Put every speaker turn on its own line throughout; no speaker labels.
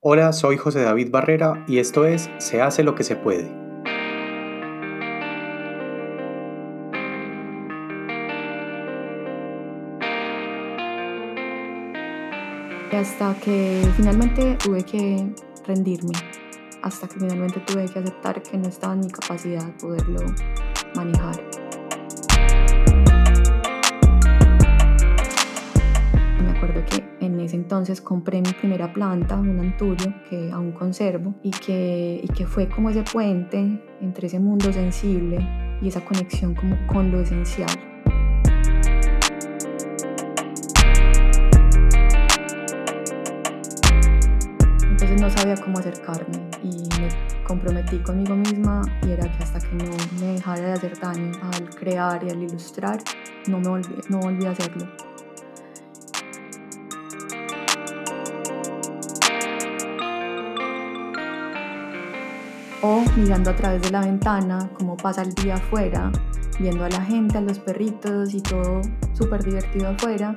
Hola, soy José David Barrera y esto es Se hace lo que se puede.
Hasta que finalmente tuve que rendirme, hasta que finalmente tuve que aceptar que no estaba en mi capacidad poderlo manejar. Entonces compré mi primera planta, un anturio que aún conservo y que, y que fue como ese puente entre ese mundo sensible y esa conexión como con lo esencial. Entonces no sabía cómo acercarme y me comprometí conmigo misma y era que hasta que no me dejara de hacer daño al crear y al ilustrar, no, me volví, no volví a hacerlo. Mirando a través de la ventana cómo pasa el día afuera, viendo a la gente, a los perritos y todo súper divertido afuera,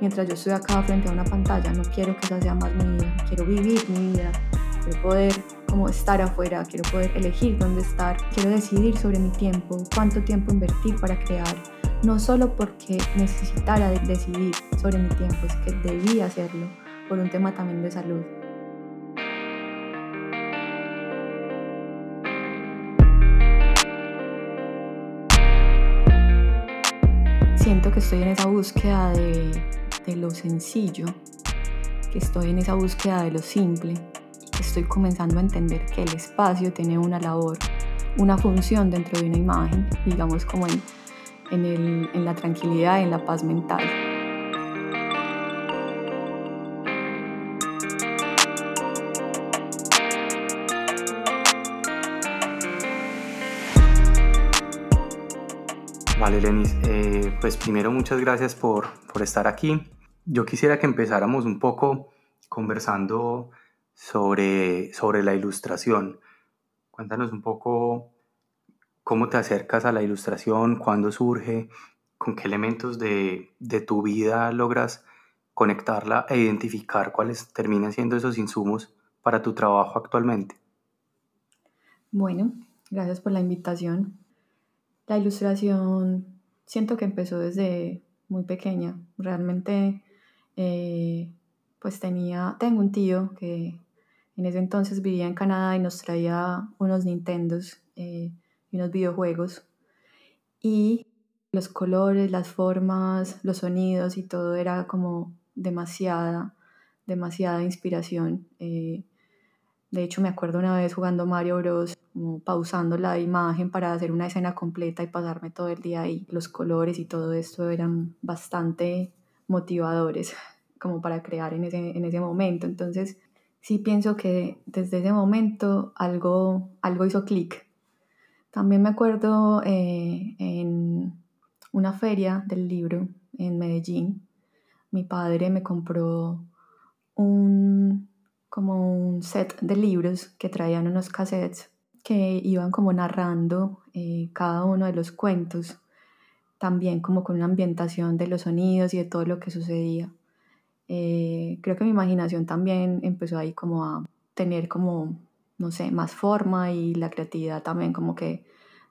mientras yo estoy acá frente a una pantalla. No quiero que esa sea más mi vida, quiero vivir mi vida, quiero poder como estar afuera, quiero poder elegir dónde estar, quiero decidir sobre mi tiempo, cuánto tiempo invertir para crear, no solo porque necesitara decidir sobre mi tiempo, es que debía hacerlo por un tema también de salud. Que estoy en esa búsqueda de, de, lo sencillo, que estoy en esa búsqueda de lo simple, que estoy comenzando a entender que el espacio tiene una labor, una función dentro de una imagen, digamos como en, en, el, en la tranquilidad en la paz mental.
Vale, Lenis, eh, pues primero muchas gracias por, por estar aquí. Yo quisiera que empezáramos un poco conversando sobre, sobre la ilustración. Cuéntanos un poco cómo te acercas a la ilustración, cuándo surge, con qué elementos de, de tu vida logras conectarla e identificar cuáles terminan siendo esos insumos para tu trabajo actualmente.
Bueno, gracias por la invitación. La ilustración siento que empezó desde muy pequeña. Realmente, eh, pues tenía, tengo un tío que en ese entonces vivía en Canadá y nos traía unos Nintendos eh, y unos videojuegos. Y los colores, las formas, los sonidos y todo era como demasiada, demasiada inspiración. Eh, de hecho, me acuerdo una vez jugando Mario Bros pausando la imagen para hacer una escena completa y pasarme todo el día ahí. Los colores y todo esto eran bastante motivadores como para crear en ese, en ese momento. Entonces, sí pienso que desde ese momento algo, algo hizo clic. También me acuerdo eh, en una feria del libro en Medellín, mi padre me compró un, como un set de libros que traían unos cassettes que iban como narrando eh, cada uno de los cuentos, también como con una ambientación de los sonidos y de todo lo que sucedía. Eh, creo que mi imaginación también empezó ahí como a tener como, no sé, más forma y la creatividad también como que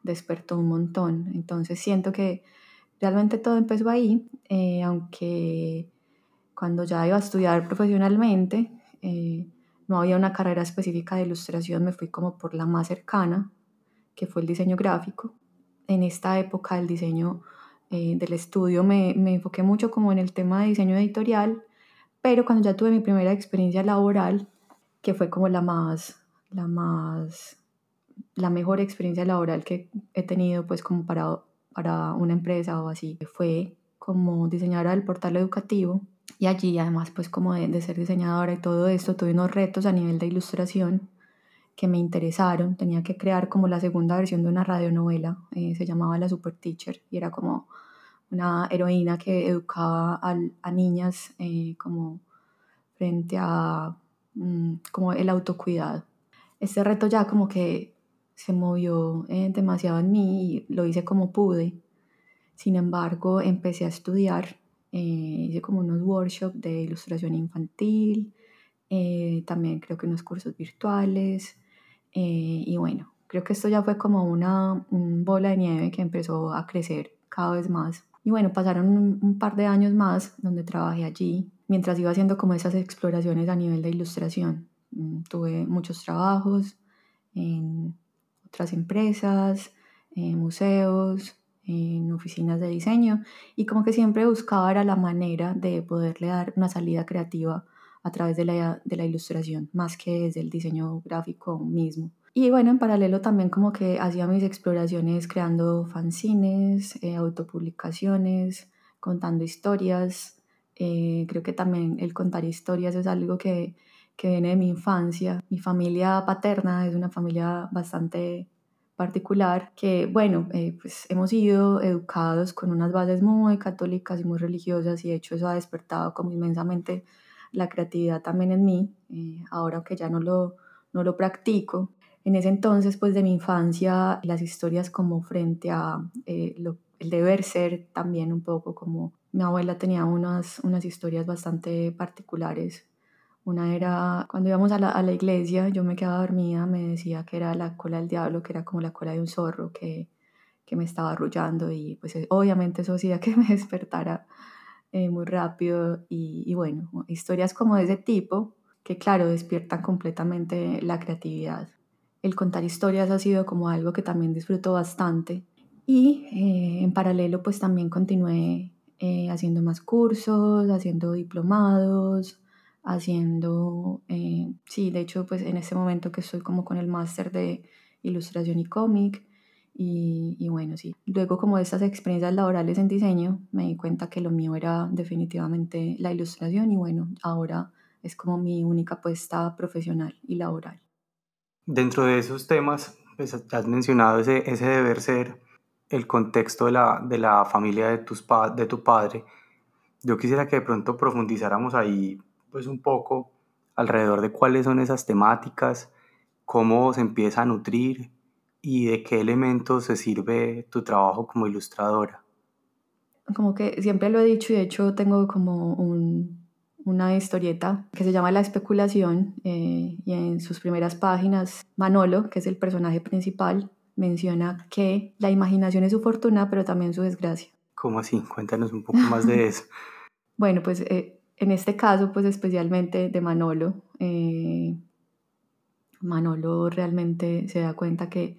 despertó un montón. Entonces siento que realmente todo empezó ahí, eh, aunque cuando ya iba a estudiar profesionalmente, no había una carrera específica de ilustración, me fui como por la más cercana, que fue el diseño gráfico. En esta época del diseño eh, del estudio me, me, enfoqué mucho como en el tema de diseño editorial, pero cuando ya tuve mi primera experiencia laboral, que fue como la más, la más, la mejor experiencia laboral que he tenido pues como para, para una empresa o así, fue como diseñadora del portal educativo y allí, además, pues como de, ser diseñadora y todo esto, tuve unos retos a nivel de ilustración que me interesaron. Tenía que crear como la segunda versión de una radionovela, eh, se llamaba La Super Teacher, y era como una heroína que educaba a, a niñas eh, como frente a mm, como el autocuidado. Este reto ya como que se movió eh, demasiado en mí y lo hice como pude. Sin embargo, empecé a estudiar eh, hice como unos workshops de ilustración infantil, eh, también creo que unos cursos virtuales eh, y bueno, creo que esto ya fue como una bola de nieve que empezó a crecer cada vez más. Y bueno, pasaron un, par de años más donde trabajé allí, mientras iba haciendo como esas exploraciones a nivel de ilustración. Mm, tuve muchos trabajos en otras empresas, en museos, en oficinas de diseño y como que siempre buscaba era la manera de poderle dar una salida creativa a través de la, de la ilustración, más que desde el diseño gráfico mismo. Y bueno, en paralelo también como que hacía mis exploraciones creando fanzines, eh, autopublicaciones, contando historias. Eh, creo que también el contar historias es algo que, que viene de mi infancia. Mi familia paterna es una familia bastante particular que, bueno, eh, pues hemos sido educados con unas bases muy católicas y muy religiosas y de hecho eso ha despertado como inmensamente la creatividad también en mí, ahora que ya no lo, no lo practico. En ese entonces, pues de mi infancia, las historias como frente a eh, el deber ser también un poco como mi abuela tenía unas, unas historias bastante particulares. Una era cuando íbamos a la, a la iglesia, yo me quedaba dormida, me decía que era la cola del diablo, que era como la cola de un zorro que, que me estaba arrullando y pues obviamente eso hacía que me despertara eh, muy rápido y, bueno, historias como de ese tipo que claro, despiertan completamente la creatividad el contar historias ha sido como algo que también disfruto bastante. Y eh, en paralelo pues también continué eh, haciendo más cursos, haciendo diplomados, haciendo, eh, sí, de hecho pues en este momento que estoy como con el máster de ilustración y cómic. Y, y, bueno, sí, luego como de estas experiencias laborales en diseño me di cuenta que lo mío era definitivamente la ilustración y bueno, ahora es como mi única apuesta profesional y laboral.
Dentro de esos temas, pues, has mencionado ese, ese deber ser, el contexto de la, de la familia de, tus de tu padre. Yo quisiera que de pronto profundizáramos ahí pues un poco alrededor de cuáles son esas temáticas, cómo se empieza a nutrir y de qué elementos se sirve tu trabajo como ilustradora.
Como que siempre lo he dicho y de hecho tengo como un, una historieta que se llama La especulación eh, y en sus primeras páginas Manolo, que es el personaje principal, menciona que la imaginación es su fortuna, pero también su desgracia.
¿Cómo así? Cuéntanos un poco más de eso.
bueno, pues eh, en este caso, pues especialmente de Manolo, eh, Manolo realmente se da cuenta que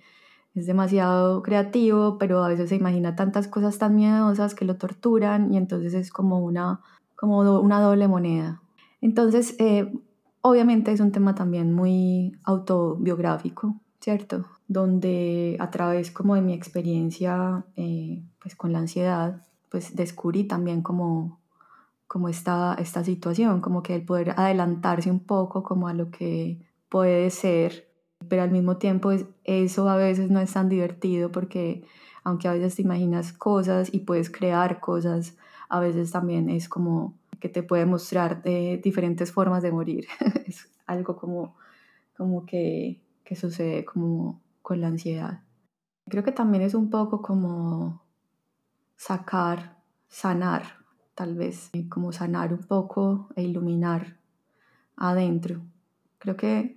es demasiado creativo, pero a veces se imagina tantas cosas tan miedosas que lo torturan y entonces es como una como una doble moneda. Entonces, eh, obviamente es un tema también muy autobiográfico, ¿cierto? Donde a través como de mi experiencia eh, pues con la ansiedad, pues descubrí también como, como esta, esta situación, como que el poder adelantarse un poco como a lo que puede ser, pero al mismo tiempo eso a veces no es tan divertido porque aunque a veces te imaginas cosas y puedes crear cosas, a veces también es como que te puede mostrar de diferentes formas de morir. es algo como, como que, que sucede como con la ansiedad. Creo que también es un poco como sacar, sanar, tal vez, como sanar un poco e iluminar adentro. Creo que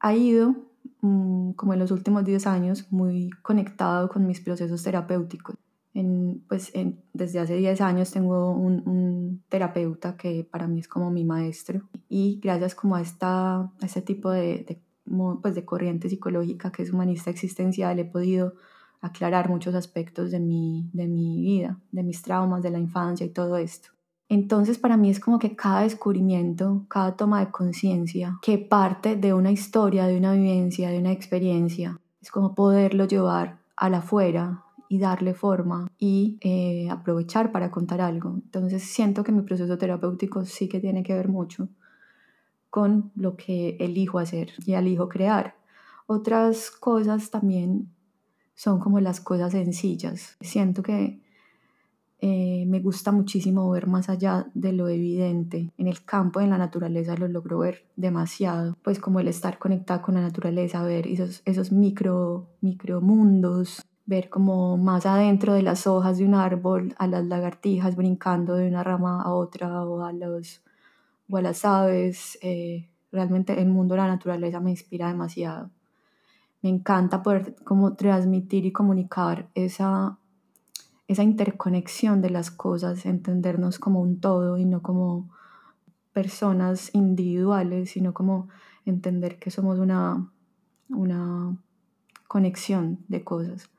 ha ido, mm, como en los últimos 10 años, muy conectado con mis procesos terapéuticos pues desde hace 10 años tengo un, terapeuta que para mí es como mi maestro y gracias como a, esta, a este tipo de, de, pues de corriente psicológica que es humanista existencial he podido aclarar muchos aspectos de mi, de mi vida, de mis traumas, de la infancia y todo esto. Entonces para mí es como que cada descubrimiento, cada toma de conciencia que parte de una historia, de una vivencia, de una experiencia, es como poderlo llevar a la afuera, y darle forma y eh, aprovechar para contar algo. Entonces siento que mi proceso terapéutico sí que tiene que ver mucho con lo que elijo hacer y elijo crear. Otras cosas también son como las cosas sencillas. Siento que eh, me gusta muchísimo ver más allá de lo evidente. En el campo, en la naturaleza, lo logro ver demasiado. Pues como el estar conectada con la naturaleza, ver esos, esos micro, micro mundos ver como más adentro de las hojas de un árbol a las lagartijas brincando de una rama a otra o a, los, o a las aves, eh, realmente el mundo de la naturaleza me inspira demasiado. Me encanta poder como transmitir y comunicar esa, esa interconexión de las cosas, entendernos como un todo y no como personas individuales, sino como entender que somos una, una conexión de cosas.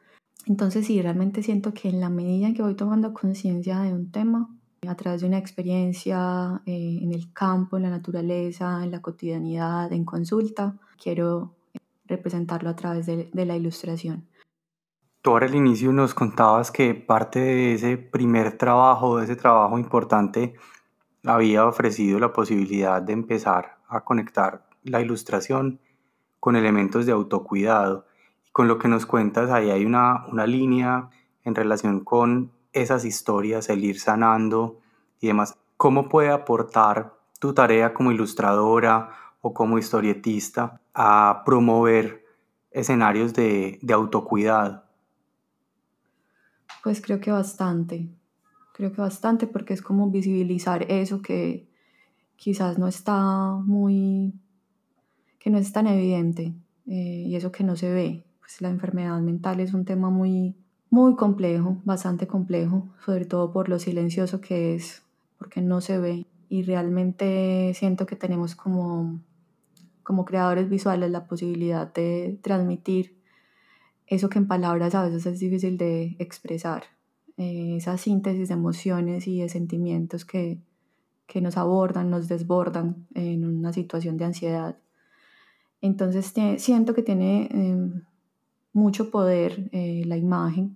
Entonces sí, realmente siento que en la medida en que voy tomando conciencia de un tema, a través de una experiencia eh, en el campo, en la naturaleza, en la cotidianidad, en consulta, quiero representarlo a través de, la ilustración.
Tú ahora al inicio nos contabas que parte de ese primer trabajo, de ese trabajo importante, había ofrecido la posibilidad de empezar a conectar la ilustración con elementos de autocuidado. Y con lo que nos cuentas, ahí hay una, una línea en relación con esas historias, el ir sanando y demás. ¿Cómo puede aportar tu tarea como ilustradora o como historietista a promover escenarios de, de autocuidado?
Pues creo que bastante, creo que bastante porque es como visibilizar eso que quizás no está muy, que no es tan evidente eh, y eso que no se ve. Pues la enfermedad mental es un tema muy, muy complejo, bastante complejo, sobre todo por lo silencioso que es, porque no se ve. Y realmente siento que tenemos como, como creadores visuales la posibilidad de transmitir eso que en palabras a veces es difícil de expresar, eh, esa síntesis de emociones y de sentimientos que, que nos abordan, nos desbordan en una situación de ansiedad. Entonces siento que tiene em, mucho poder eh, la imagen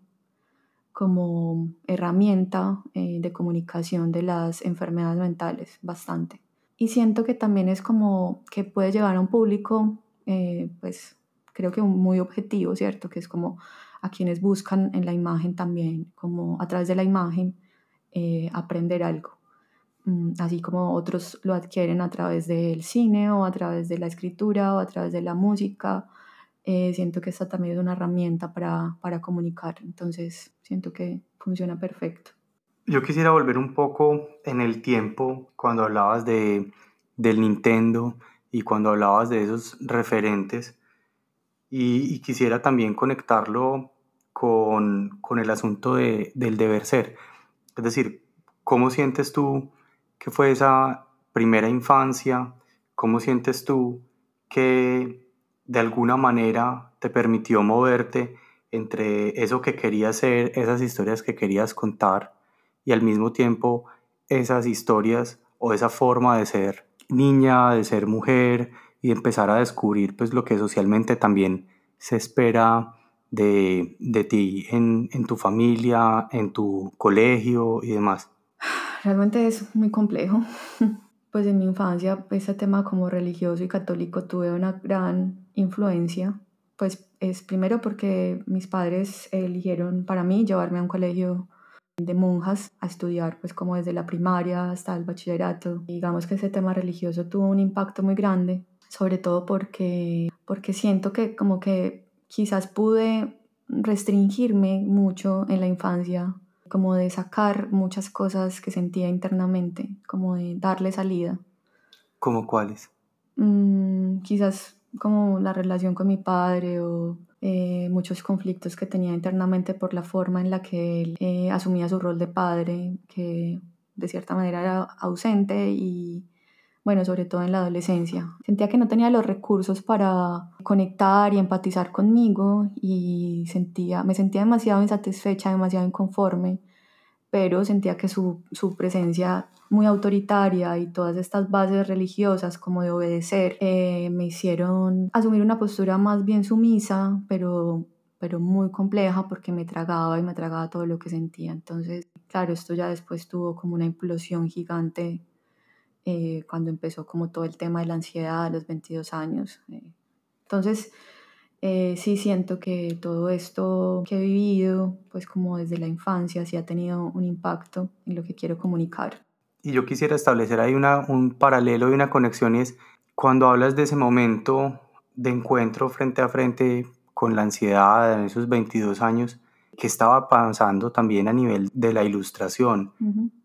como herramienta eh, de comunicación de las enfermedades mentales, bastante. Y siento que también es como que puede llegar a un público, eh, pues creo que muy objetivo, ¿cierto? Que es como a quienes buscan en la imagen también, como a través de la imagen, aprender algo. Mm, así como otros lo adquieren a través del cine o a través de la escritura o a través de la música eh, siento que esta también es una herramienta para, para comunicar, entonces siento que funciona perfecto.
Yo quisiera volver un poco en el tiempo cuando hablabas de, del Nintendo y cuando hablabas de esos referentes y, quisiera también conectarlo con, con el asunto de, del deber ser. Es decir, ¿cómo sientes tú que fue esa primera infancia? ¿Cómo sientes tú que de alguna manera te permitió moverte entre eso que querías ser, esas historias que querías contar y al mismo tiempo esas historias o esa forma de ser niña, de ser mujer y empezar a descubrir pues lo que socialmente también se espera de, de ti en, en tu familia, en tu colegio y demás.
Realmente es muy complejo. Pues en mi infancia ese tema como religioso y católico tuve una gran influencia. Pues es primero porque mis padres eligieron para mí llevarme a un colegio de monjas a estudiar pues como desde la primaria hasta el bachillerato. digamos que ese tema religioso tuvo un impacto muy grande, sobre todo porque, porque siento que como que quizás pude restringirme mucho en la infancia como de sacar muchas cosas que sentía internamente, como de darle salida.
¿Cómo cuáles?
Mm, quizás como la relación con mi padre o eh, muchos conflictos que tenía internamente por la forma en la que él eh, asumía su rol de padre, que de cierta manera era ausente y bueno, sobre todo en la adolescencia. Sentía que no tenía los recursos para conectar y empatizar conmigo y sentía, me sentía demasiado insatisfecha, demasiado inconforme, pero sentía que su, su presencia muy autoritaria y todas estas bases religiosas como de obedecer eh, me hicieron asumir una postura más bien sumisa, pero pero muy compleja porque me tragaba y me tragaba todo lo que sentía. Entonces, claro, esto ya después tuvo como una implosión gigante eh, cuando empezó como todo el tema de la ansiedad a los 22 años. Eh. Entonces, eh, sí siento que todo esto que he vivido, pues como desde la infancia, sí ha tenido un impacto en lo que quiero comunicar.
Y yo quisiera establecer ahí una, un paralelo y una conexión y es cuando hablas de ese momento de encuentro frente a frente con la ansiedad en esos 22 años, que estaba pasando también a nivel de la ilustración?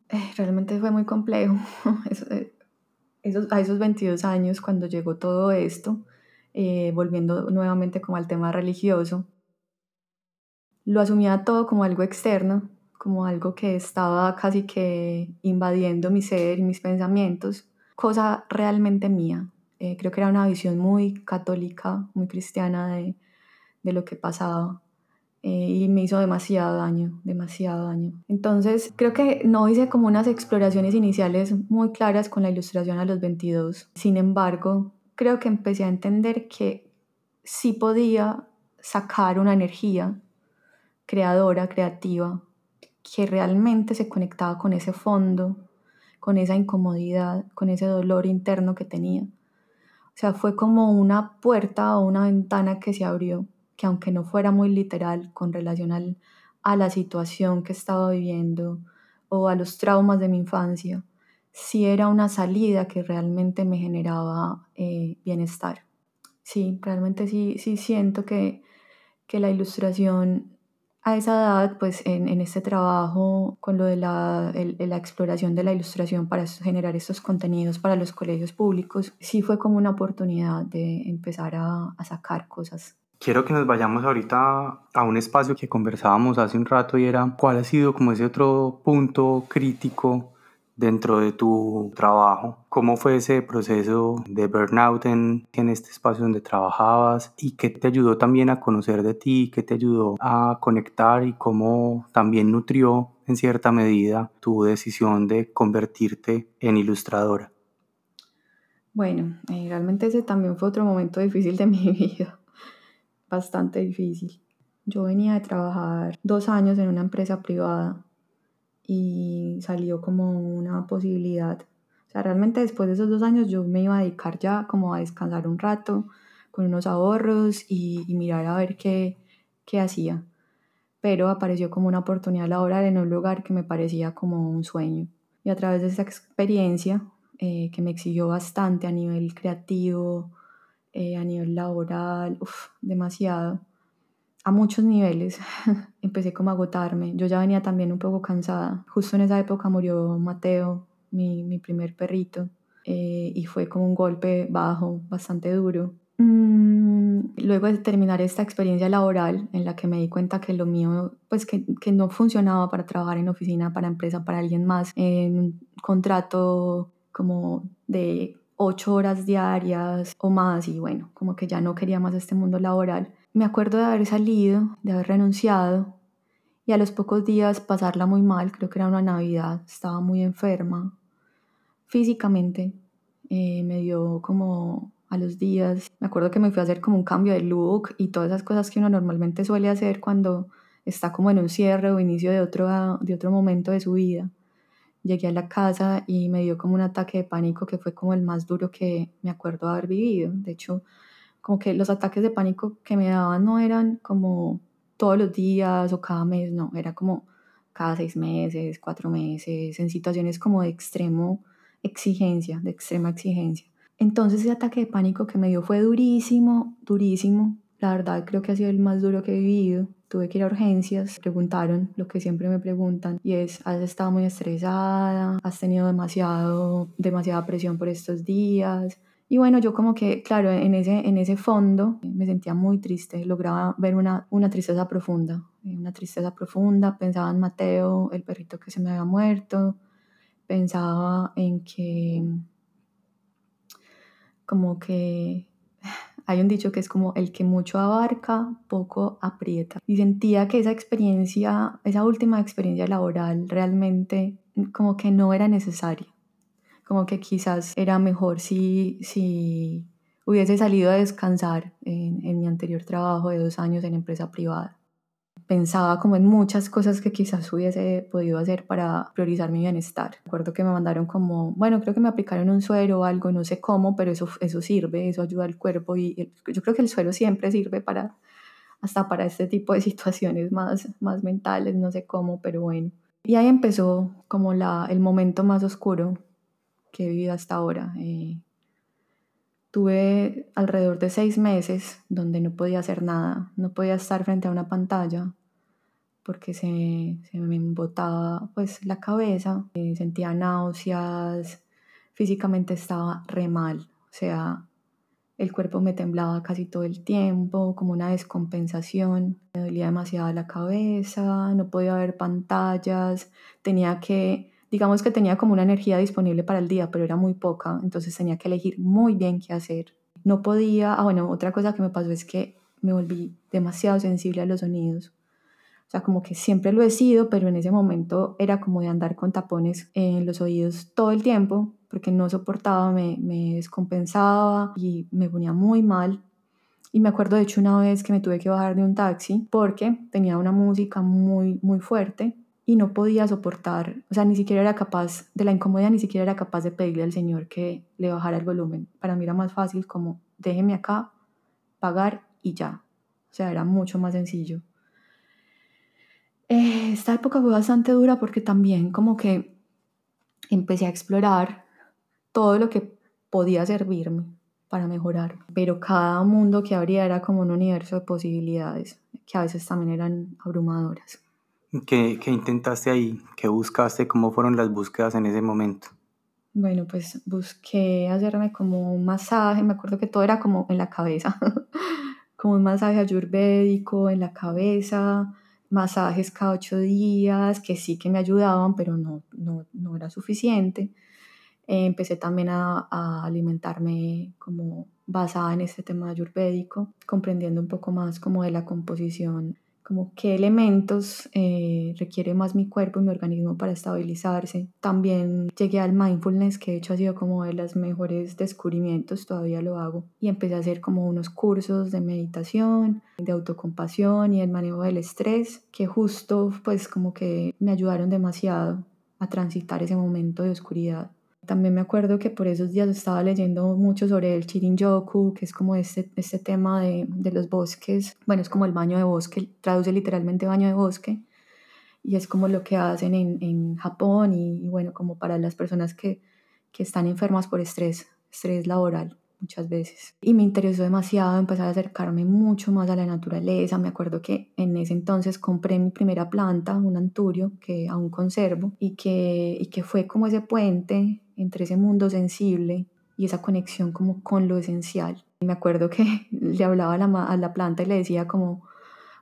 Eh, realmente fue muy complejo. Eh, esos, a esos 22 años, cuando llegó todo esto, eh, volviendo nuevamente como al tema religioso, lo asumía todo como algo externo, como algo que estaba casi que invadiendo mi ser y mis pensamientos, cosa realmente mía. Eh, creo que era una visión muy católica, muy cristiana de, lo que pasaba. Eh, y me hizo demasiado daño, demasiado daño. Entonces, creo que no hice como unas exploraciones iniciales muy claras con la ilustración a los 22. Sin embargo, creo que empecé a entender que sí podía sacar una energía creadora, creativa, que realmente se conectaba con ese fondo, con esa incomodidad, con ese dolor interno que tenía. O sea, fue como una puerta o una ventana que se abrió que aunque no fuera muy literal con relación a la situación que estaba viviendo o a los traumas de mi infancia, sí era una salida que realmente me generaba eh, bienestar. Sí, realmente sí, sí siento que, que la ilustración a esa edad, pues en, en, este trabajo con lo de la, la, exploración de la ilustración para generar estos contenidos para los colegios públicos, sí fue como una oportunidad de empezar a, a sacar cosas
Quiero que nos vayamos ahorita a un espacio que conversábamos hace un rato y era cuál ha sido como ese otro punto crítico dentro de tu trabajo. ¿Cómo fue ese proceso de burnout en, en este espacio donde trabajabas y qué te ayudó también a conocer de ti, qué te ayudó a conectar y cómo también nutrió en cierta medida tu decisión de convertirte en ilustradora?
Bueno, eh, realmente ese también fue otro momento difícil de mi vida bastante difícil. Yo venía de trabajar dos años en una empresa privada y salió como una posibilidad. O sea, realmente después de esos dos años yo me iba a dedicar ya como a descansar un rato con unos ahorros y, mirar a ver qué, qué hacía. Pero apareció como una oportunidad laboral en un lugar que me parecía como un sueño. Y a través de esa experiencia, eh, que me exigió bastante a nivel creativo, eh, a nivel laboral, demasiado, a muchos niveles. Empecé como a agotarme. Yo ya venía también un poco cansada. Justo en esa época murió Mateo, mi, mi primer perrito, eh, y fue como un golpe bajo, bastante duro. Mm, luego de terminar esta experiencia laboral en la que me di cuenta que lo mío, pues que, que no funcionaba para trabajar en oficina, para empresa, para alguien más, en un contrato como de ocho horas diarias o más y bueno, como que ya no quería más este mundo laboral. Me acuerdo de haber salido, de haber renunciado y a los pocos días pasarla muy mal, creo que era una Navidad, estaba muy enferma físicamente, eh, me dio como a los días, me acuerdo que me fui a hacer como un cambio de look y todas esas cosas que uno normalmente suele hacer cuando está como en un cierre o inicio de otro, de otro momento de su vida llegué a la casa y me dio como un ataque de pánico que fue como el más duro que me acuerdo haber vivido. De hecho, como que los ataques de pánico que me daban no eran como todos los días o cada mes, no, era como cada seis meses, cuatro meses, en situaciones como de extremo exigencia, de extrema exigencia. Entonces ese ataque de pánico que me dio fue durísimo, durísimo. La verdad creo que ha sido el más duro que he vivido tuve que ir a urgencias, preguntaron lo que siempre me preguntan y es, ¿has estado muy estresada? ¿Has tenido demasiado, demasiada presión por estos días? Y bueno, yo como que, claro, en ese, en ese fondo me sentía muy triste, lograba ver una, una tristeza profunda, una tristeza profunda, pensaba en Mateo, el perrito que se me había muerto, pensaba en que como que hay un dicho que es como el que mucho abarca, poco aprieta. Y sentía que esa experiencia, esa última experiencia laboral realmente como que no era necesaria. Como que quizás era mejor si, si hubiese salido a descansar en, en mi anterior trabajo de dos años en empresa privada pensaba como en muchas cosas que quizás hubiese podido hacer para priorizar mi bienestar. Recuerdo que me mandaron como, bueno, creo que me aplicaron un suero o algo, no sé cómo, pero eso, eso sirve, eso ayuda al cuerpo y yo creo que el suero siempre sirve para, hasta para este tipo de situaciones más, más mentales, no sé cómo, pero bueno. Y ahí empezó como la, el momento más oscuro que he vivido hasta ahora. Eh, tuve alrededor de seis meses donde no podía hacer nada, no podía estar frente a una pantalla, porque se, se me embotaba pues la cabeza, eh, sentía náuseas, físicamente estaba re mal, o sea, el cuerpo me temblaba casi todo el tiempo, como una descompensación, me dolía demasiado la cabeza, no podía ver pantallas, tenía que, digamos que tenía como una energía disponible para el día, pero era muy poca, entonces tenía que elegir muy bien qué hacer. No podía, ah bueno, otra cosa que me pasó es que me volví demasiado sensible a los sonidos. O sea, como que siempre lo he sido, pero en ese momento era como de andar con tapones en los oídos todo el tiempo, porque no soportaba, me, me descompensaba y me ponía muy mal. Y me acuerdo de hecho una vez que me tuve que bajar de un taxi porque tenía una música muy, muy fuerte y no podía soportar, o sea, ni siquiera era capaz, de la incomodidad ni siquiera era capaz de pedirle al señor que le bajara el volumen. Para mí era más fácil como, déjeme acá, pagar y ya. O sea, era mucho más sencillo. Eh, esta época fue bastante dura porque también como que empecé a explorar todo lo que podía servirme para mejorar, pero cada mundo que abría era como un universo de posibilidades que a veces también eran abrumadoras.
¿Qué, ¿Qué, intentaste ahí? ¿Qué buscaste? ¿Cómo fueron las búsquedas en ese momento?
Bueno, pues busqué hacerme como un masaje, me acuerdo que todo era como en la cabeza, como un masaje ayurvédico en la cabeza, masajes cada ocho días, que sí que me ayudaban, pero no, no, no era suficiente. Eh, empecé también a, a, alimentarme como basada en este tema ayurvédico, comprendiendo un poco más como de la composición como qué elementos eh, requiere más mi cuerpo y mi organismo para estabilizarse. También llegué al mindfulness, que de hecho ha sido como de los mejores descubrimientos, todavía lo hago. Y empecé a hacer como unos cursos de meditación, de autocompasión y el manejo del estrés, que justo pues como que me ayudaron demasiado a transitar ese momento de oscuridad. También me acuerdo que por esos días estaba leyendo mucho sobre el Chirin-yoku, que es como este, este tema de, de, los bosques. Bueno, es como el baño de bosque, traduce literalmente baño de bosque. Y es como lo que hacen en, en Japón y, y, bueno, como para las personas que, que están enfermas por estrés, estrés laboral muchas veces. Y me interesó demasiado empezar a acercarme mucho más a la naturaleza. Me acuerdo que en ese entonces compré mi primera planta, un anturio, que aún conservo, y que, y que fue como ese puente entre ese mundo sensible y esa conexión como con lo esencial. Me acuerdo que le hablaba a la, planta y le decía como,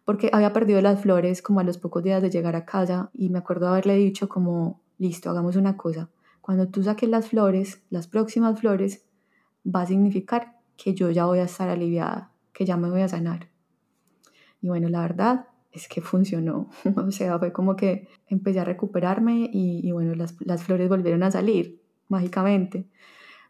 porque había perdido las flores como a los pocos días de llegar a casa y me acuerdo haberle dicho como, listo, hagamos una cosa. Cuando tú saques las flores, las próximas flores, va a significar que yo ya voy a estar aliviada, que ya me voy a sanar. Y bueno, la verdad es que funcionó. o sea, fue como que empecé a recuperarme y, y bueno, las, flores volvieron a salir mágicamente.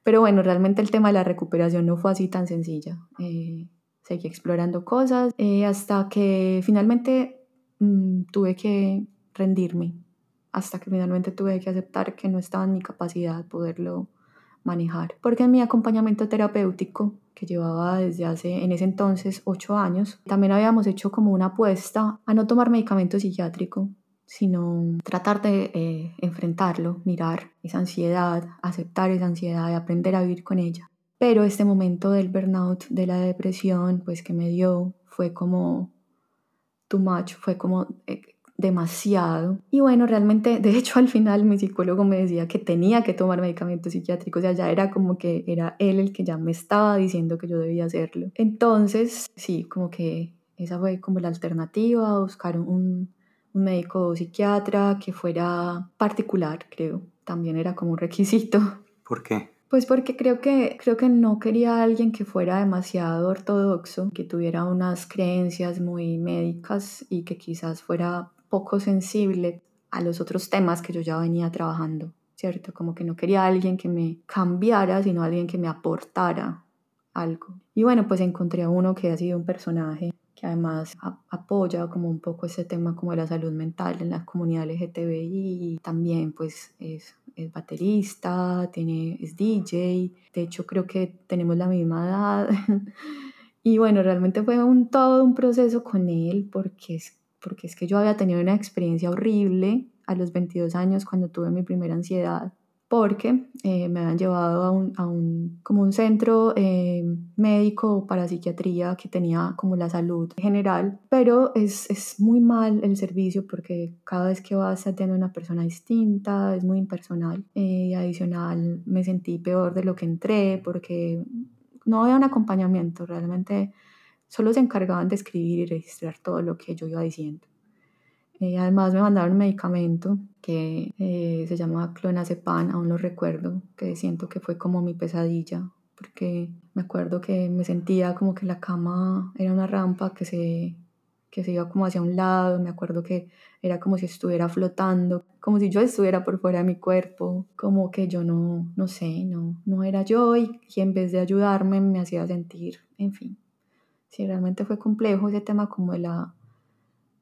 Pero bueno, realmente el tema de la recuperación no fue así tan sencilla. Eh, seguí explorando cosas eh, hasta que finalmente mmm, tuve que rendirme, hasta que finalmente tuve que aceptar que no estaba en mi capacidad poderlo manejar. Porque en mi acompañamiento terapéutico, que llevaba desde hace, en ese entonces, ocho años, también habíamos hecho como una apuesta a no tomar medicamento psiquiátrico, sino tratar de eh, enfrentarlo, mirar esa ansiedad, aceptar esa ansiedad y aprender a vivir con ella. Pero este momento del burnout, de la depresión, pues que me dio, fue como too much, fue como eh, demasiado. Y bueno, realmente, de hecho, al final mi psicólogo me decía que tenía que tomar medicamentos psiquiátricos, o sea, ya era como que era él el que ya me estaba diciendo que yo debía hacerlo. Entonces, sí, como que esa fue como la alternativa, buscar un, un médico psiquiatra que fuera particular, creo. También era como un requisito.
¿Por qué?
Pues porque creo que, creo que no quería a alguien que fuera demasiado ortodoxo, que tuviera unas creencias muy médicas y que quizás fuera poco sensible a los otros temas que yo ya venía trabajando, ¿cierto? Como que no quería alguien que me cambiara, sino alguien que me aportara algo. Y bueno, pues encontré a uno que ha sido un personaje que además apoya como un poco ese tema como de la salud mental en la comunidad LGTBI también pues es, es baterista, tiene, es DJ, de hecho creo que tenemos la misma edad. Y bueno, realmente fue un, todo un proceso con él porque es porque es que yo había tenido una experiencia horrible a los 22 años cuando tuve mi primera ansiedad porque eh, me habían llevado a un, a un como un centro eh, médico para psiquiatría que tenía como la salud general, pero es, es, muy mal el servicio porque cada vez que vas a tener una persona distinta, es muy impersonal. y adicional, me sentí peor de lo que entré porque no había un acompañamiento, realmente solo se encargaban de escribir y registrar todo lo que yo iba diciendo. Eh, además me mandaron un medicamento que eh, se llama clonazepam, aún lo recuerdo, que siento que fue como mi pesadilla, porque me acuerdo que me sentía como que la cama era una rampa que se, que se iba como hacia un lado, me acuerdo que era como si estuviera flotando, como si yo estuviera por fuera de mi cuerpo, como que yo no, no sé, no, no era yo y, y en vez de ayudarme me hacía sentir, en fin. Sí, realmente fue complejo ese tema como de la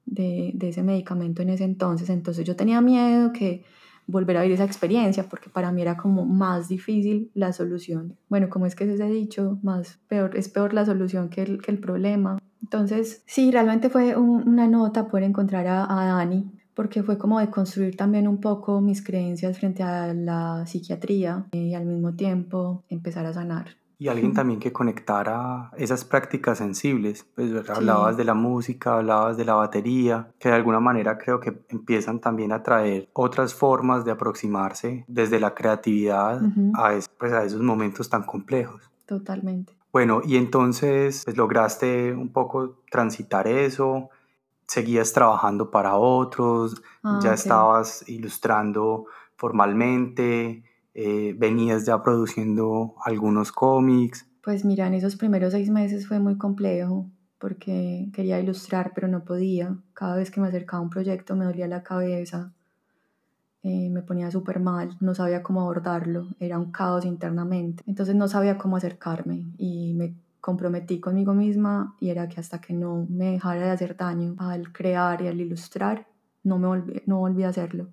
de, de, ese medicamento en ese entonces. Entonces yo tenía miedo que volver a vivir esa experiencia porque para mí era como más difícil la solución. Bueno, como es que se ha dicho, más peor, es peor la solución que el, problema. Entonces, sí, realmente fue una nota poder encontrar a, a Dani porque fue como de construir también un poco mis creencias frente a la psiquiatría y al mismo tiempo empezar a sanar
y alguien también que conectara esas prácticas sensibles. Pues hablabas de la música, hablabas de la batería, que de alguna manera creo que empiezan también a traer otras formas de aproximarse desde la creatividad a, pues, a esos momentos tan complejos.
Totalmente.
Bueno, y entonces pues, lograste un poco transitar eso, seguías trabajando para otros, ah, ya estabas ilustrando formalmente, eh, venías ya produciendo algunos cómics.
Pues mira, en esos primeros seis meses fue muy complejo porque quería ilustrar pero no podía. Cada vez que me acercaba a un proyecto me dolía la cabeza, eh, me ponía súper mal, no sabía cómo abordarlo, era un caos internamente. Entonces no sabía cómo acercarme y me comprometí conmigo misma y era que hasta que no me dejara de hacer daño al crear y al ilustrar, no, me volví, no volví a hacerlo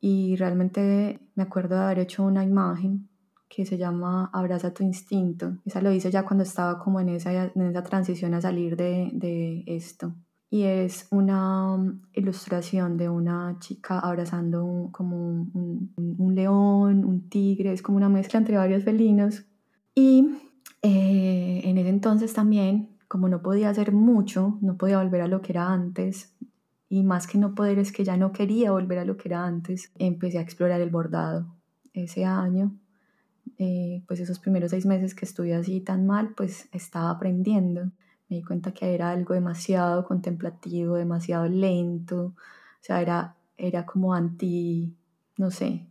y realmente me acuerdo de haber hecho una imagen que se llama Abraza tu instinto. Esa lo hice ya cuando estaba como en esa, en esa transición a salir de, de esto. Y es una um, ilustración de una chica abrazando como un, león, un tigre, es como una mezcla entre varios felinos. Y eh, en ese entonces también, como no podía hacer mucho, no podía volver a lo que era antes, y más que no poder es que ya no quería volver a lo que era antes, empecé a explorar el bordado. Ese año, eh, pues esos primeros seis meses que estuve así tan mal, pues estaba aprendiendo. Me di cuenta que era algo demasiado contemplativo, demasiado lento, o sea, era, era como anti, no sé,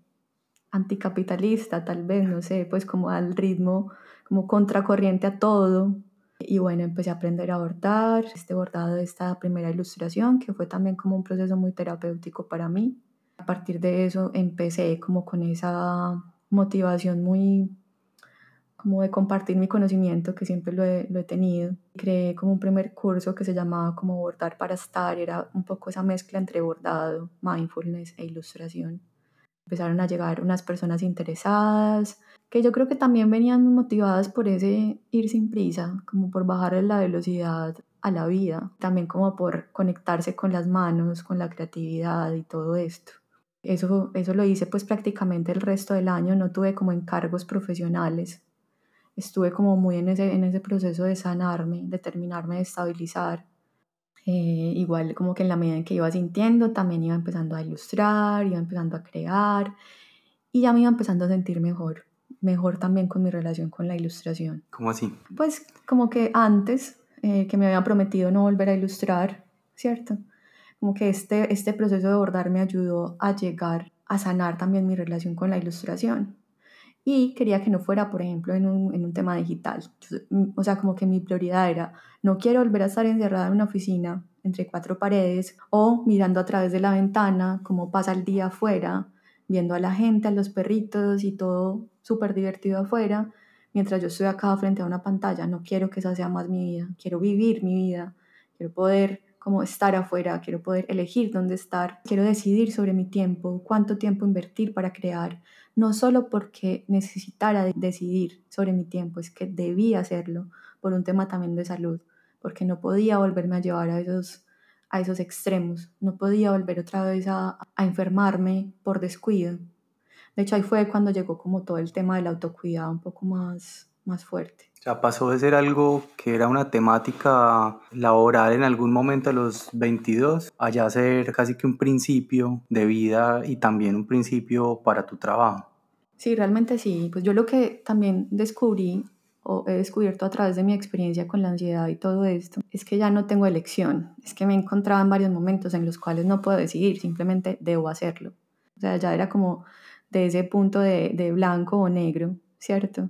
anticapitalista tal vez, no sé, pues como al ritmo, como contracorriente a todo, y bueno, empecé a aprender a bordar, este bordado de esta primera ilustración, que fue también como un proceso muy terapéutico para mí. A partir de eso empecé como con esa motivación muy como de compartir mi conocimiento, que siempre lo he, lo he tenido. Creé como un primer curso que se llamaba como bordar para estar, era un poco esa mezcla entre bordado, mindfulness e ilustración. Empezaron a llegar unas personas interesadas, que yo creo que también venían motivadas por ese ir sin prisa, como por bajarle la velocidad a la vida, también como por conectarse con las manos, con la creatividad y todo esto. Eso, eso lo hice pues prácticamente el resto del año, no tuve como encargos profesionales, estuve como muy en ese, en ese proceso de sanarme, de terminarme de estabilizar. Eh, igual como que en la medida en que iba sintiendo, también iba empezando a ilustrar, iba empezando a crear y ya me iba empezando a sentir mejor mejor también con mi relación con la ilustración.
¿Cómo así?
Pues como que antes eh, que me habían prometido no volver a ilustrar, ¿cierto? Como que este, este proceso de bordar me ayudó a llegar a sanar también mi relación con la ilustración. Y quería que no fuera, por ejemplo, en un, en un tema digital. o sea, como que mi prioridad era, no quiero volver a estar encerrada en una oficina entre cuatro paredes o mirando a través de la ventana cómo pasa el día afuera, viendo a la gente, a los perritos y todo súper divertido afuera, mientras yo estoy acá frente a una pantalla. No quiero que esa sea más mi vida, quiero vivir mi vida, quiero poder como estar afuera, quiero poder elegir dónde estar, quiero decidir sobre mi tiempo, cuánto tiempo invertir para crear, no solo porque necesitara decidir sobre mi tiempo, es que debía hacerlo por un tema también de salud, porque no podía volverme a llevar a esos, a esos extremos, no podía volver otra vez a, a enfermarme por descuido, De hecho, ahí fue cuando llegó como todo el tema del autocuidado un poco más, más fuerte.
O sea, pasó de ser algo que era una temática laboral en algún momento a los 22 a ya ser casi que un principio de vida y también un principio para tu trabajo.
Sí, realmente sí. Pues yo lo que también descubrí o he descubierto a través de mi experiencia con la ansiedad y todo esto, es que ya no tengo elección, es que me he encontrado en varios momentos en los cuales no puedo decidir, simplemente debo hacerlo. O sea, ya era como de ese punto de, de blanco o negro, ¿cierto?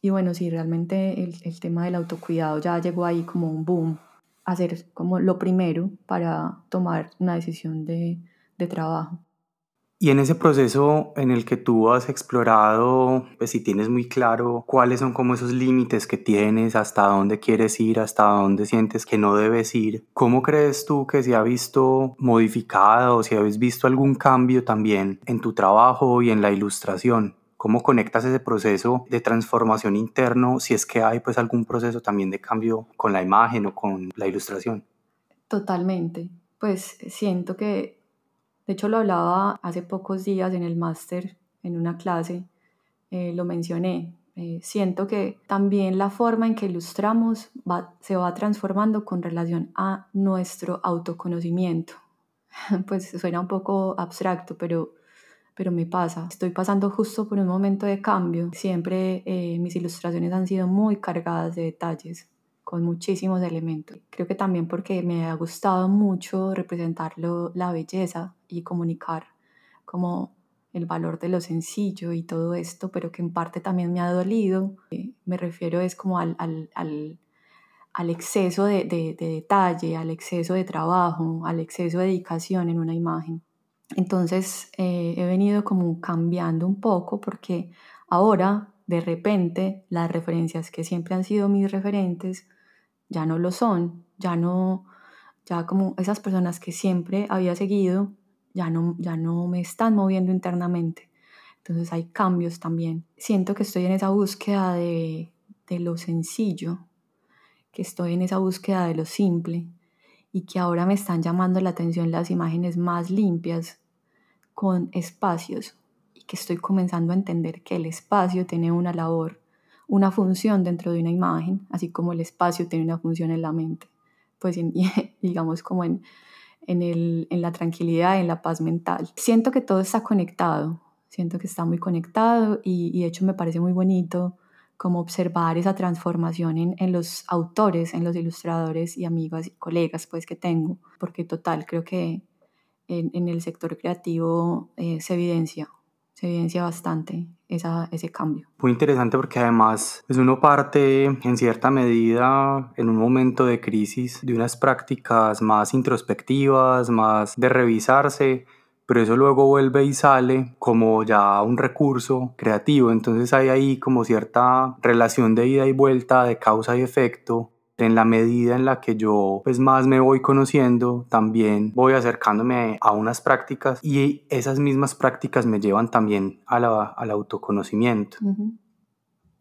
Y bueno, sí, realmente el, el, tema del autocuidado ya llegó ahí como un boom, hacer como lo primero para tomar una decisión de, de trabajo.
Y en ese proceso en el que tú has explorado, pues si tienes muy claro cuáles son como esos límites que tienes, hasta dónde quieres ir, hasta dónde sientes que no debes ir, ¿cómo crees tú que se ha visto modificado o si habéis visto algún cambio también en tu trabajo y en la ilustración? ¿Cómo conectas ese proceso de transformación interno si es que hay pues algún proceso también de cambio con la imagen o con la ilustración?
Totalmente. Pues siento que de hecho, lo hablaba hace pocos días en el máster, en una clase, eh, lo mencioné. Eh, siento que también la forma en que ilustramos se va transformando con relación a nuestro autoconocimiento. pues suena un poco abstracto, pero, pero me pasa. Estoy pasando justo por un momento de cambio. Siempre eh, mis ilustraciones han sido muy cargadas de detalles con muchísimos elementos. Creo que también porque me ha gustado mucho representar la belleza y comunicar como el valor de lo sencillo y todo esto, pero que en parte también me ha dolido. Eh, me refiero es como al, al, al, al exceso de, de, de, detalle, al exceso de trabajo, al exceso de dedicación en una imagen. Entonces eh, he venido como cambiando un poco porque ahora de repente las referencias que siempre han sido mis referentes ya no lo son, ya no, ya como esas personas que siempre había seguido, ya no, ya no me están moviendo internamente. Entonces hay cambios también. Siento que estoy en esa búsqueda de, de lo sencillo, que estoy en esa búsqueda de lo simple y que ahora me están llamando la atención las imágenes más limpias con espacios y que estoy comenzando a entender que el espacio tiene una labor una función dentro de una imagen, así como el espacio tiene una función en la mente, pues digamos como en, en, el, en la tranquilidad, en la paz mental. Siento que todo está conectado, siento que está muy conectado y, y de hecho me parece muy bonito como observar esa transformación en, en, los autores, en los ilustradores y amigas y colegas pues que tengo, porque total creo que en, en el sector creativo eh, se evidencia se evidencia bastante esa, ese cambio.
Muy interesante porque además pues uno parte en cierta medida en un momento de crisis de unas prácticas más introspectivas, más de revisarse, pero eso luego vuelve y sale como ya un recurso creativo, entonces hay ahí como cierta relación de ida y vuelta, de causa y efecto, en la medida en la que yo pues más me voy conociendo, también voy acercándome a unas prácticas y esas mismas prácticas me llevan también a la, al autoconocimiento.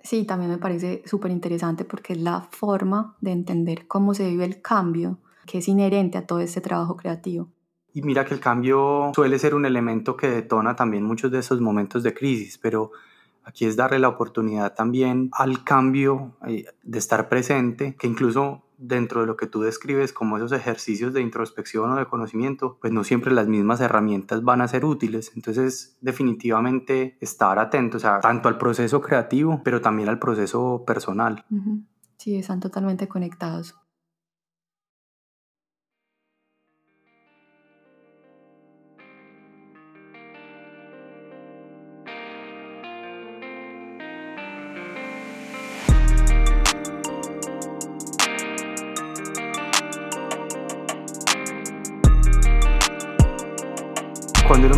Sí, también me parece súper interesante porque es la forma de entender cómo se vive el cambio que es inherente a todo este trabajo creativo.
Y mira que el cambio suele ser un elemento que detona también muchos de esos momentos de crisis, pero Aquí es darle la oportunidad también al cambio eh, de estar presente, que incluso dentro de lo que tú describes como esos ejercicios de introspección o de conocimiento, pues no siempre las mismas herramientas van a ser útiles. Entonces, definitivamente estar atentos, o sea, tanto al proceso creativo, pero también al proceso personal.
Sí, están totalmente conectados.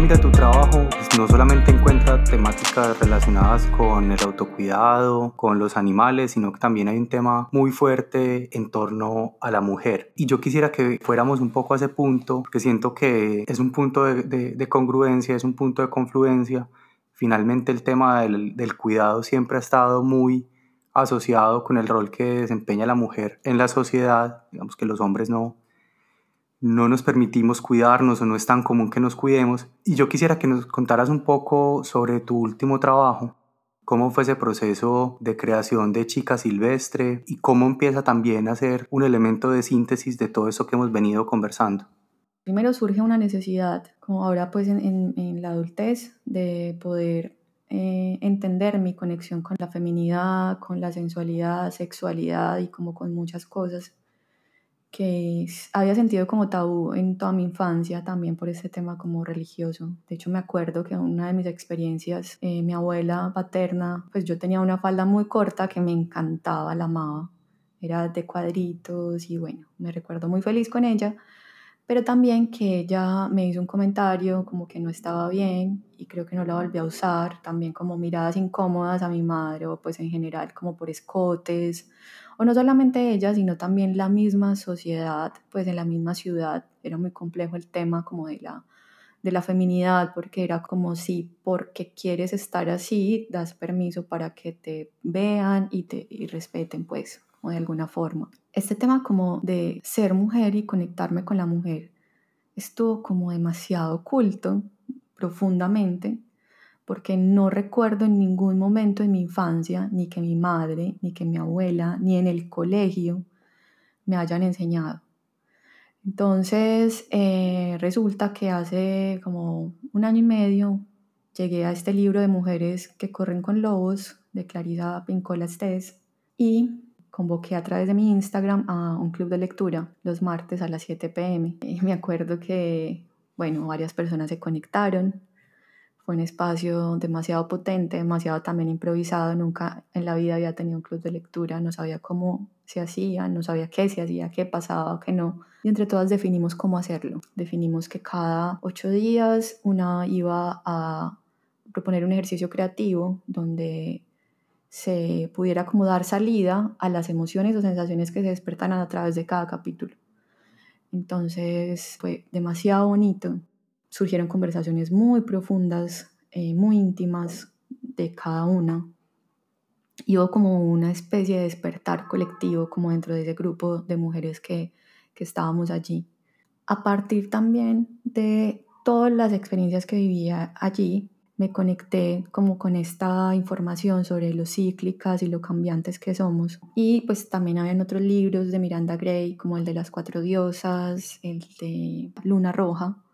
Mira tu trabajo, pues, no solamente encuentra temáticas relacionadas con el autocuidado, con los animales, sino que también hay un tema muy fuerte en torno a la mujer. Y yo quisiera que fuéramos un poco a ese punto, que siento que es un punto de, congruencia, es un punto de confluencia. Finalmente el tema del cuidado siempre ha estado muy asociado con el rol que desempeña la mujer en la sociedad, digamos que los hombres no, no nos permitimos cuidarnos o no es tan común que nos cuidemos. Y yo quisiera que nos contaras un poco sobre tu último trabajo, cómo fue ese proceso de creación de Chica Silvestre y cómo empieza también a ser un elemento de síntesis de todo eso que hemos venido conversando.
Primero surge una necesidad, como ahora pues en, la adultez, de poder eh, entender mi conexión con la feminidad, con la sensualidad, sexualidad y como con muchas cosas que había sentido como tabú en toda mi infancia también por ese tema como religioso. De hecho me acuerdo que una de mis experiencias, eh, mi abuela paterna, pues yo tenía una falda muy corta que me encantaba, la amaba. Era de cuadritos y bueno, me recuerdo muy feliz con ella, pero también que ella me hizo un comentario como que no estaba bien y creo que no la volví a usar, también como miradas incómodas a mi madre o pues en general como por escotes o no solamente ella, sino también la misma sociedad, pues en la misma ciudad. Era muy complejo el tema como de la, de la feminidad, porque era como si porque quieres estar así, das permiso para que te vean y te y respeten, pues, o de alguna forma. Este tema como de ser mujer y conectarme con la mujer estuvo como demasiado oculto profundamente porque no recuerdo en ningún momento en mi infancia, ni que mi madre, ni que mi abuela, ni en el colegio me hayan enseñado. Entonces, eh, resulta que hace como un año y medio llegué a este libro de mujeres que corren con lobos de Clarisa Pincola Estés y convoqué a través de mi Instagram a un club de lectura los martes a las 7 pm. Y me acuerdo que, bueno, varias personas se conectaron, fue un espacio demasiado potente, demasiado también improvisado. Nunca en la vida había tenido un club de lectura, no sabía cómo se hacía, no sabía qué se hacía, qué pasaba, qué no. Y entre todas definimos cómo hacerlo. Definimos que cada ocho días una iba a proponer un ejercicio creativo donde se pudiera como dar salida a las emociones o sensaciones que se despertaran a través de cada capítulo. Entonces fue demasiado bonito surgieron conversaciones muy profundas, eh, muy íntimas de cada una. Y hubo como una especie de despertar colectivo como dentro de ese grupo de mujeres que, que estábamos allí. A partir también de todas las experiencias que vivía allí, me conecté como con esta información sobre lo cíclicas y lo cambiantes que somos. Y pues también habían otros libros de Miranda Gray, como el de las cuatro diosas, el de Luna Roja,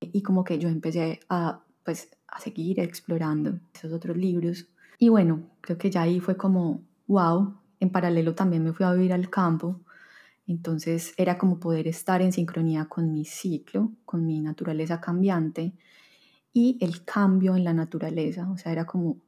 y como que yo empecé a, pues, a seguir explorando esos otros libros. Y bueno, creo que ya ahí fue como, wow, en paralelo también me fui a vivir al campo, entonces era como poder estar en sincronía con mi ciclo, con mi naturaleza cambiante y el cambio en la naturaleza, o sea, era como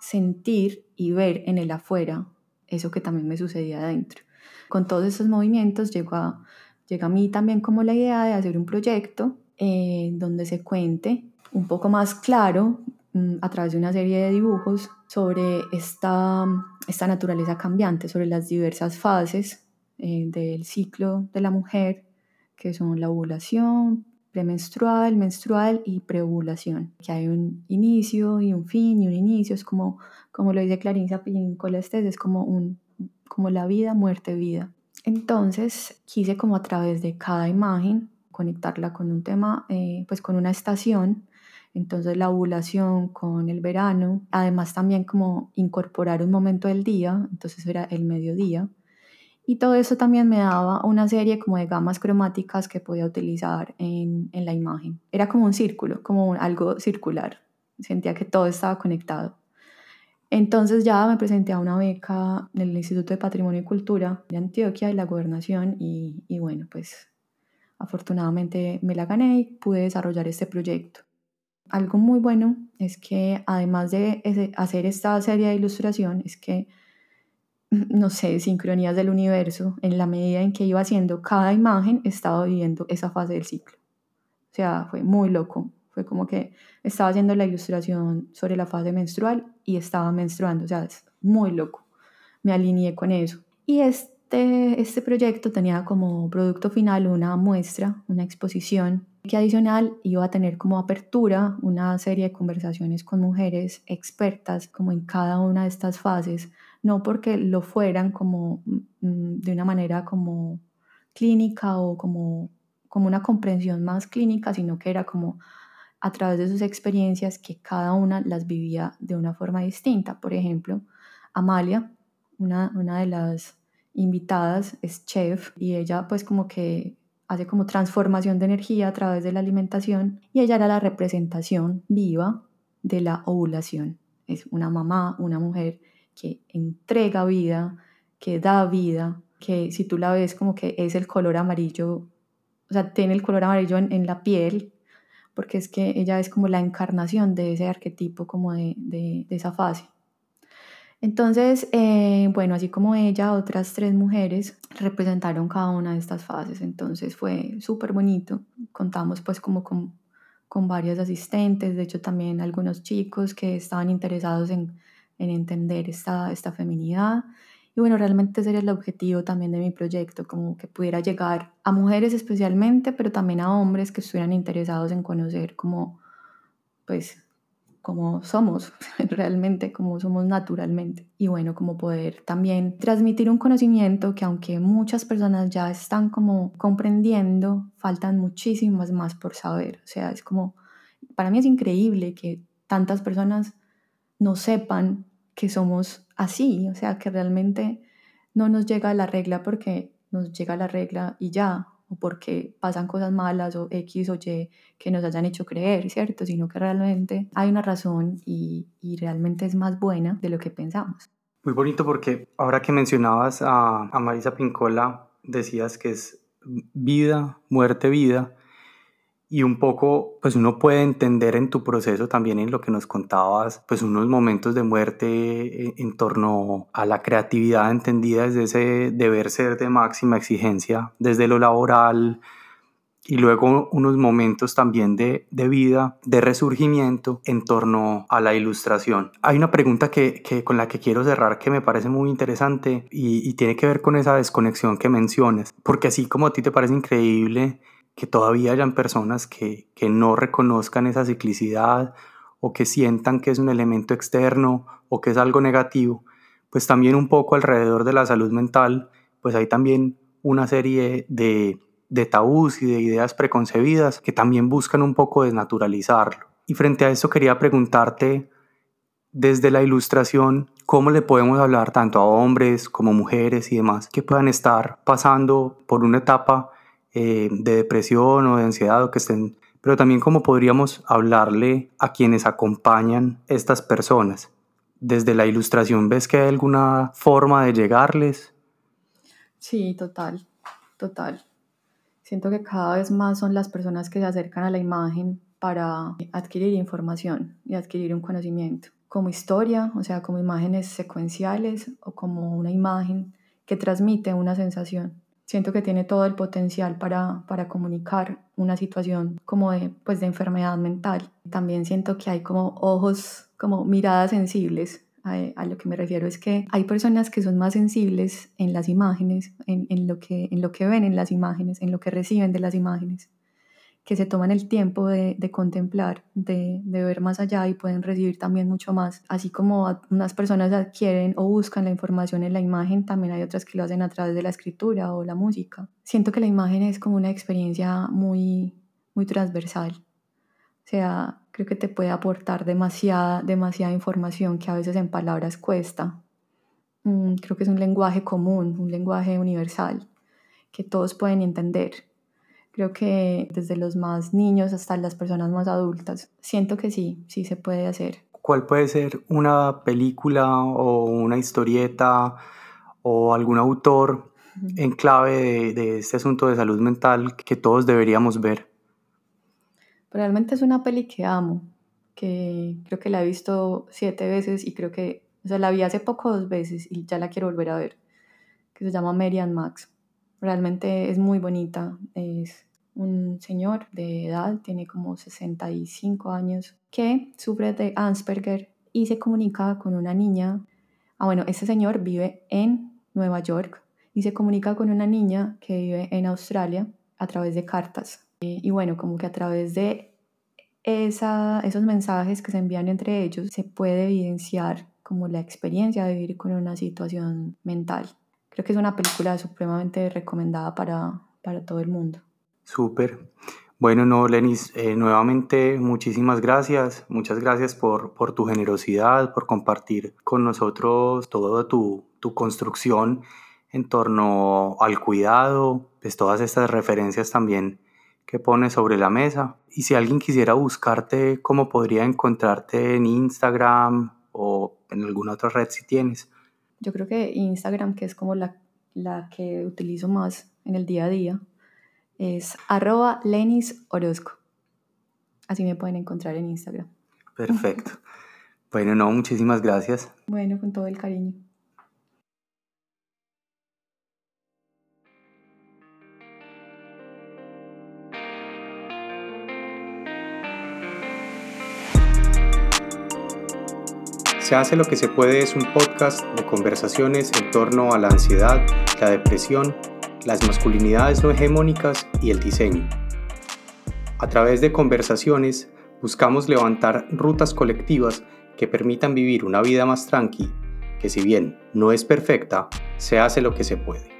sentir y ver en el afuera eso que también me sucedía adentro. Con todos esos movimientos llegó a, llega a mí también como la idea de hacer un proyecto eh, donde se cuente un poco más claro mm, a través de una serie de dibujos sobre esta, esta naturaleza cambiante, sobre las diversas fases eh, del ciclo de la mujer, que son la ovulación, premenstrual, menstrual y preovulación, que hay un inicio y un fin y un inicio, es como, como lo dice Clarice Pincolestes, es como, un, como la vida, muerte, vida. Entonces quise como a través de cada imagen conectarla con un tema, eh, pues con una estación, entonces la ovulación con el verano, además también como incorporar un momento del día, entonces era el mediodía, y todo eso también me daba una serie como de gamas cromáticas que podía utilizar en, en la imagen. Era como un círculo, como algo circular, sentía que todo estaba conectado. Entonces ya me presenté a una beca en el Instituto de Patrimonio y Cultura de Antioquia y la Gobernación y, y bueno, pues Afortunadamente me la gané y pude desarrollar este proyecto. Algo muy bueno es que además de hacer esta serie de ilustración, es que, no sé, sincronías del universo, en la medida en que iba haciendo cada imagen, estaba viviendo esa fase del ciclo. O sea, fue muy loco. Fue como que estaba haciendo la ilustración sobre la fase menstrual y estaba menstruando. O sea, es muy loco. Me alineé con eso. Y es este, este, proyecto tenía como producto final una muestra, una exposición, que adicional iba a tener como apertura una serie de conversaciones con mujeres expertas como en cada una de estas fases, no porque lo fueran como mm, de una manera como clínica o como como una comprensión más clínica, sino que era como a través de sus experiencias que cada una las vivía de una forma distinta. Por ejemplo, Amalia, una, una de las invitadas, es chef y ella pues como que hace como transformación de energía a través de la alimentación y ella era la representación viva de la ovulación. Es una mamá, una mujer que entrega vida, que da vida, que si tú la ves como que es el color amarillo, o sea, tiene el color amarillo en, la piel, porque es que ella es como la encarnación de ese arquetipo, como de, de, esa fase. Entonces, eh, bueno, así como ella, otras tres mujeres representaron cada una de estas fases, entonces fue súper bonito. Contamos pues como con, con varios asistentes, de hecho también algunos chicos que estaban interesados en, en entender esta, esta feminidad y bueno, realmente ese era el objetivo también de mi proyecto, como que pudiera llegar a mujeres especialmente, pero también a hombres que estuvieran interesados en conocer cómo, pues, cómo somos realmente, cómo somos naturalmente. Y bueno, como poder también transmitir un conocimiento que aunque muchas personas ya están como comprendiendo, faltan muchísimas más por saber. O sea, es como, para mí es increíble que tantas personas no sepan que somos así, o sea, que realmente no nos llega la regla porque nos llega la regla y ya, o porque pasan cosas malas o X o Y que nos hayan hecho creer, ¿cierto? Sino que realmente hay una razón y, y realmente es más buena de lo que pensamos.
Muy bonito porque ahora que mencionabas a, a Marisa Pincola, decías que es vida, muerte, vida y un poco, pues uno puede entender en tu proceso también en lo que nos contabas, pues unos momentos de muerte eh, en torno a la creatividad entendida desde ese deber ser de máxima exigencia, desde lo laboral, y luego unos momentos también de, de, vida, de resurgimiento en torno a la ilustración. Hay una pregunta que, que con la que quiero cerrar que me parece muy interesante y, y, tiene que ver con esa desconexión que mencionas, porque así como a ti te parece increíble que todavía hayan personas que, que no reconozcan esa ciclicidad o que sientan que es un elemento externo o que es algo negativo, pues también un poco alrededor de la salud mental, pues hay también una serie de, de tabús y de ideas preconcebidas que también buscan un poco desnaturalizarlo. Y frente a esto quería preguntarte, desde la ilustración, ¿cómo le podemos hablar tanto a hombres como mujeres y demás que puedan estar pasando por una etapa eh, de depresión o de ansiedad o que estén, pero también cómo podríamos hablarle a quienes acompañan estas personas. Desde la ilustración, ¿ves que hay alguna forma de llegarles?
Sí, total, total. Siento que cada vez más son las personas que se acercan a la imagen para adquirir información y adquirir un conocimiento, como historia, o sea, como imágenes secuenciales o como una imagen que transmite una sensación siento que tiene todo el potencial para, para comunicar una situación como de, pues de enfermedad mental. También siento que hay como ojos, como miradas sensibles. A, a, lo que me refiero es que hay personas que son más sensibles en las imágenes, en, en, lo que, en lo que ven en las imágenes, en lo que reciben de las imágenes que se toman el tiempo de, de contemplar, de, de, ver más allá y pueden recibir también mucho más. Así como unas personas adquieren o buscan la información en la imagen, también hay otras que lo hacen a través de la escritura o la música. Siento que la imagen es como una experiencia muy, muy transversal. O sea, creo que te puede aportar demasiada, demasiada información que a veces en palabras cuesta. Mm, creo que es un lenguaje común, un lenguaje universal que todos pueden entender Creo que desde los más niños hasta las personas más adultas, siento que sí, sí se puede hacer.
¿Cuál puede ser una película o una historieta o algún autor en clave de, de este asunto de salud mental que todos deberíamos ver?
Realmente es una peli que amo, que creo que la he visto siete veces y creo que, o sea, la vi hace poco dos veces y ya la quiero volver a ver, que se llama Mary Max. Realmente es muy bonita. Es un señor de edad, tiene como 65 años, que sufre de Asperger y se comunica con una niña. Ah, bueno, ese señor vive en Nueva York y se comunica con una niña que vive en Australia a través de cartas. Y bueno, como que a través de esa, esos mensajes que se envían entre ellos se puede evidenciar como la experiencia de vivir con una situación mental. Creo que es una película supremamente recomendada para, para todo el mundo.
Súper. Bueno, no, Lenis, eh, nuevamente muchísimas gracias. Muchas gracias por, por, tu generosidad, por compartir con nosotros toda tu, tu construcción en torno al cuidado, pues todas estas referencias también que pones sobre la mesa. Y si alguien quisiera buscarte, ¿cómo podría encontrarte en Instagram o en alguna otra red si tienes?
Yo creo que Instagram, que es como la, la que utilizo más en el día a día, es arroba Lenis Orozco. Así me pueden encontrar en Instagram.
Perfecto. Bueno, no, muchísimas gracias.
Bueno, con todo el cariño.
Se hace lo que se puede es un podcast de conversaciones en torno a la ansiedad, la depresión, las masculinidades no hegemónicas y el diseño. A través de conversaciones buscamos levantar rutas colectivas que permitan vivir una vida más tranqui, que si bien no es perfecta, se hace lo que se puede.